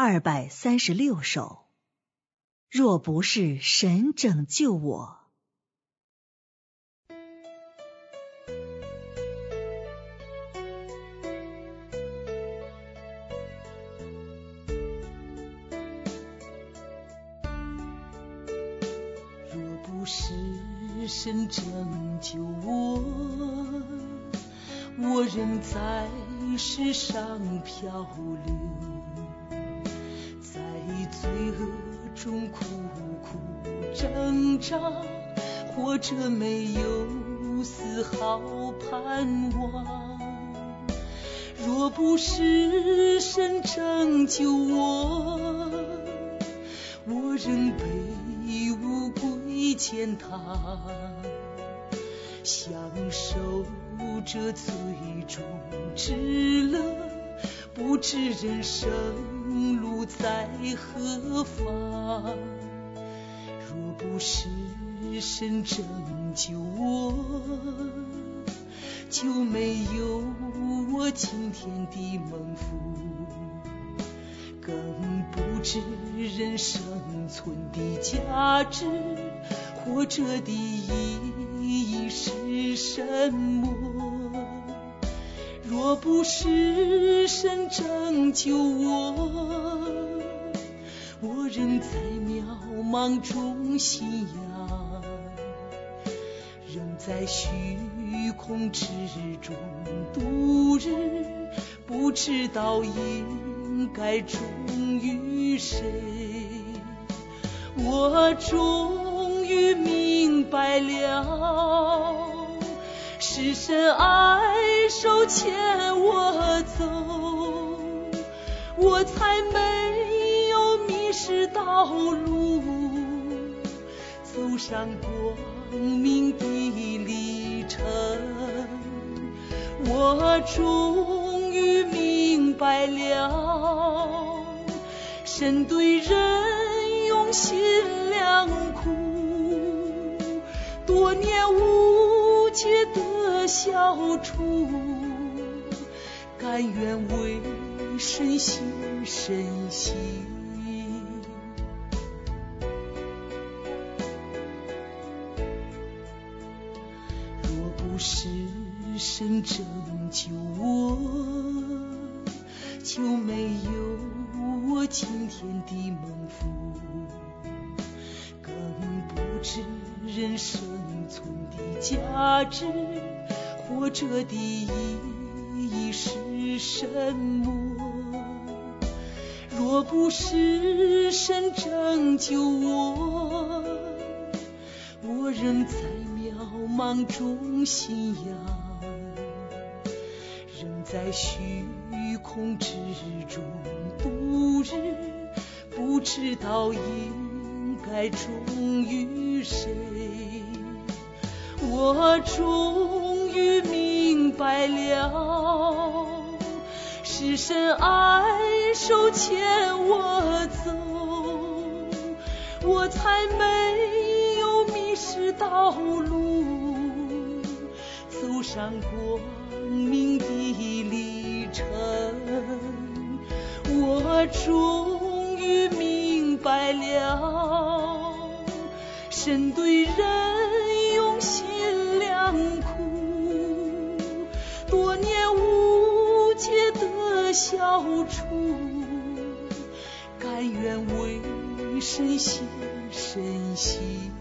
二百三十六首。若不是神拯救我，若不是神拯救我，我仍在世上漂流，罪恶。中苦苦挣扎，活着没有丝毫盼望。若不是神拯救我，我仍被污归践踏，享受着最终之乐，不知人生。在何方？若不是神拯救我，就没有我今天的蒙福，更不知人生存的价值，活着的意义是什么？若不是神拯救我，我仍在渺茫中信仰，仍在虚空之中度日，不知道应该忠于谁。我终于明白了。是神爱手牵我走，我才没有迷失道路，走上光明的旅程。我终于明白了，神对人用心良苦，多年无解。消除，甘愿为神牺身心。若不是神拯救我，就没有我今天的蒙福，更不知人生存的价值。活着的意义是什么？若不是神拯救我，我仍在渺茫中信仰，仍在虚空之中度日，不知道应该忠于谁。我终于明白了，是神爱手牵我走，我才没有迷失道路，走上光明的旅程。我终于明白了，神对人。用心，多年无解的消除，甘愿为神献身心。